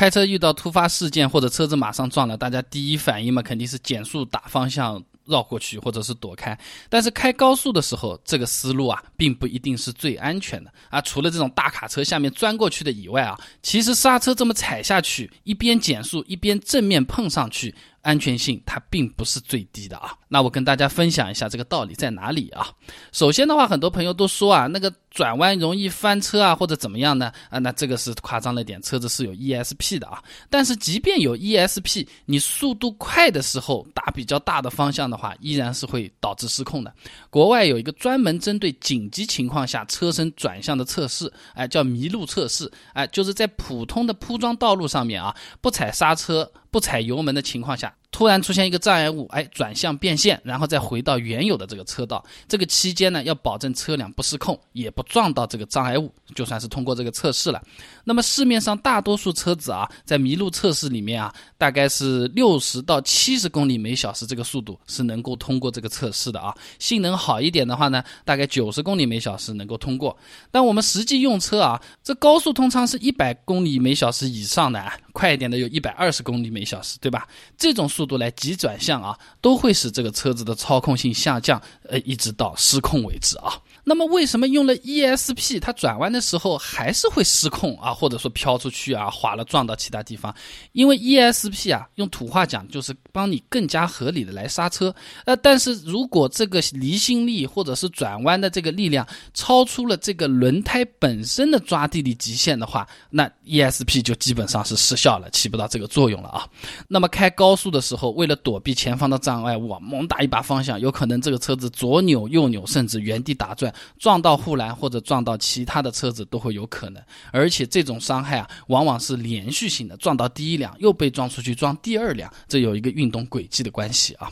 开车遇到突发事件或者车子马上撞了，大家第一反应嘛肯定是减速打方向。绕过去或者是躲开，但是开高速的时候，这个思路啊，并不一定是最安全的啊。除了这种大卡车下面钻过去的以外啊，其实刹车这么踩下去，一边减速一边正面碰上去。安全性它并不是最低的啊，那我跟大家分享一下这个道理在哪里啊？首先的话，很多朋友都说啊，那个转弯容易翻车啊，或者怎么样呢？啊，那这个是夸张了点，车子是有 ESP 的啊。但是即便有 ESP，你速度快的时候打比较大的方向的话，依然是会导致失控的。国外有一个专门针对紧急情况下车身转向的测试，哎，叫麋鹿测试，哎，就是在普通的铺装道路上面啊，不踩刹车。不踩油门的情况下，突然出现一个障碍物，哎，转向变线，然后再回到原有的这个车道。这个期间呢，要保证车辆不失控，也不撞到这个障碍物，就算是通过这个测试了。那么市面上大多数车子啊，在麋鹿测试里面啊，大概是六十到七十公里每小时这个速度是能够通过这个测试的啊。性能好一点的话呢，大概九十公里每小时能够通过。但我们实际用车啊，这高速通常是一百公里每小时以上的，快一点的有一百二十公里每。小时，对吧？这种速速度来急转向啊，都会使这个车子的操控性下降，呃，一直到失控为止啊。那么为什么用了 ESP，它转弯的时候还是会失控啊，或者说飘出去啊，滑了撞到其他地方？因为 ESP 啊，用土话讲就是帮你更加合理的来刹车。呃，但是如果这个离心力或者是转弯的这个力量超出了这个轮胎本身的抓地力极限的话，那 ESP 就基本上是失效了，起不到这个作用了啊。那么开高速的时候，为了躲避前方的障碍物，猛打一把方向，有可能这个车子左扭右扭，甚至原地打转。撞到护栏或者撞到其他的车子都会有可能，而且这种伤害啊，往往是连续性的，撞到第一辆又被撞出去撞第二辆，这有一个运动轨迹的关系啊。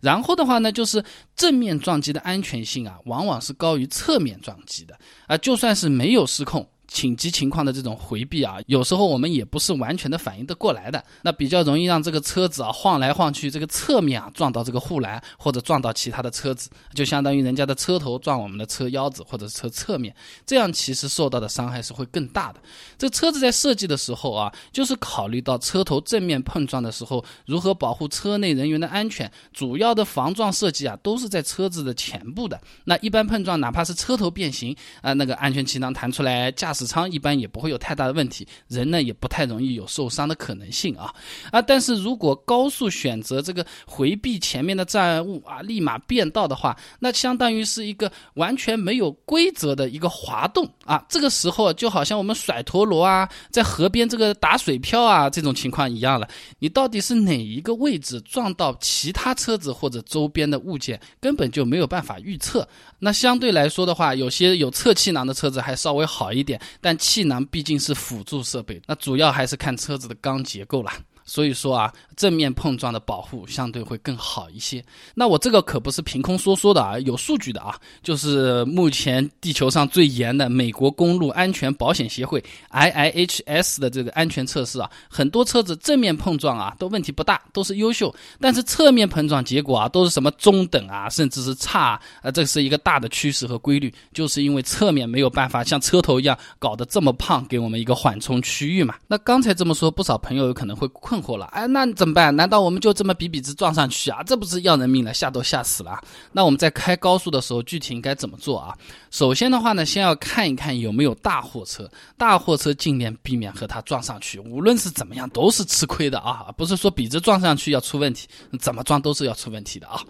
然后的话呢，就是正面撞击的安全性啊，往往是高于侧面撞击的啊，就算是没有失控。紧急情况的这种回避啊，有时候我们也不是完全的反应得过来的，那比较容易让这个车子啊晃来晃去，这个侧面啊撞到这个护栏或者撞到其他的车子，就相当于人家的车头撞我们的车腰子或者车侧面，这样其实受到的伤害是会更大的。这车子在设计的时候啊，就是考虑到车头正面碰撞的时候如何保护车内人员的安全，主要的防撞设计啊都是在车子的前部的。那一般碰撞哪怕是车头变形啊，那个安全气囊弹出来，驾驶。死舱一般也不会有太大的问题，人呢也不太容易有受伤的可能性啊啊！但是如果高速选择这个回避前面的障碍物啊，立马变道的话，那相当于是一个完全没有规则的一个滑动啊！这个时候就好像我们甩陀螺啊，在河边这个打水漂啊这种情况一样了。你到底是哪一个位置撞到其他车子或者周边的物件，根本就没有办法预测。那相对来说的话，有些有侧气囊的车子还稍微好一点。但气囊毕竟是辅助设备，那主要还是看车子的钢结构了。所以说啊，正面碰撞的保护相对会更好一些。那我这个可不是凭空说说的啊，有数据的啊。就是目前地球上最严的美国公路安全保险协会 （IIHS） 的这个安全测试啊，很多车子正面碰撞啊都问题不大，都是优秀。但是侧面碰撞结果啊都是什么中等啊，甚至是差啊。这是一个大的趋势和规律，就是因为侧面没有办法像车头一样搞得这么胖，给我们一个缓冲区域嘛。那刚才这么说，不少朋友有可能会困。困惑了，哎，那怎么办？难道我们就这么比比直撞上去啊？这不是要人命了，吓都吓死了。那我们在开高速的时候，具体应该怎么做啊？首先的话呢，先要看一看有没有大货车，大货车尽量避免和它撞上去。无论是怎么样，都是吃亏的啊！不是说比着撞上去要出问题，怎么撞都是要出问题的啊。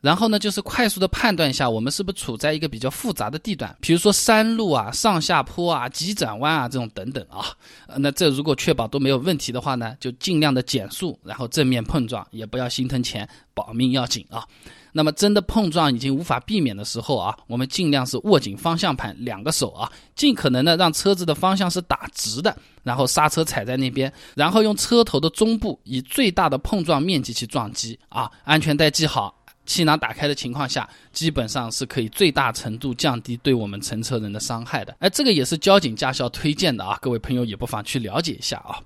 然后呢，就是快速的判断一下，我们是不是处在一个比较复杂的地段，比如说山路啊、上下坡啊、急转弯啊这种等等啊。那这如果确保都没有问题的话呢，就尽量的减速，然后正面碰撞，也不要心疼钱，保命要紧啊。那么真的碰撞已经无法避免的时候啊，我们尽量是握紧方向盘，两个手啊，尽可能的让车子的方向是打直的，然后刹车踩在那边，然后用车头的中部以最大的碰撞面积去撞击啊，安全带系好。气囊打开的情况下，基本上是可以最大程度降低对我们乘车人的伤害的。哎，这个也是交警驾校推荐的啊，各位朋友也不妨去了解一下啊。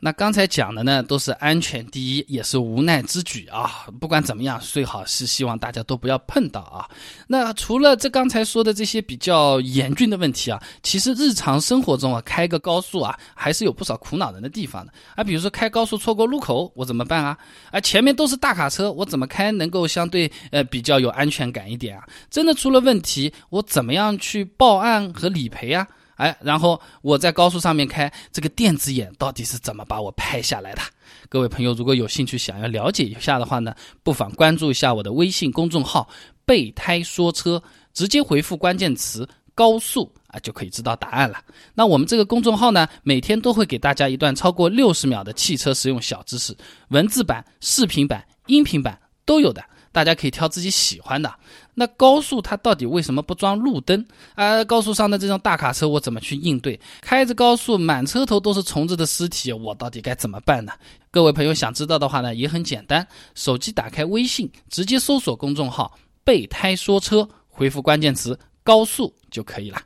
那刚才讲的呢，都是安全第一，也是无奈之举啊。不管怎么样，最好是希望大家都不要碰到啊。那除了这刚才说的这些比较严峻的问题啊，其实日常生活中啊，开个高速啊，还是有不少苦恼人的地方的啊。比如说开高速错过路口，我怎么办啊？啊，前面都是大卡车，我怎么开能够相对呃比较有安全感一点啊？真的出了问题，我怎么样去报案和理赔啊？哎，然后我在高速上面开，这个电子眼到底是怎么把我拍下来的？各位朋友，如果有兴趣想要了解一下的话呢，不妨关注一下我的微信公众号“备胎说车”，直接回复关键词“高速”啊，就可以知道答案了。那我们这个公众号呢，每天都会给大家一段超过六十秒的汽车实用小知识，文字版、视频版、音频版都有的。大家可以挑自己喜欢的。那高速它到底为什么不装路灯？啊，高速上的这种大卡车我怎么去应对？开着高速满车头都是虫子的尸体，我到底该怎么办呢？各位朋友想知道的话呢，也很简单，手机打开微信，直接搜索公众号“备胎说车”，回复关键词“高速”就可以了。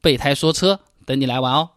备胎说车，等你来玩哦。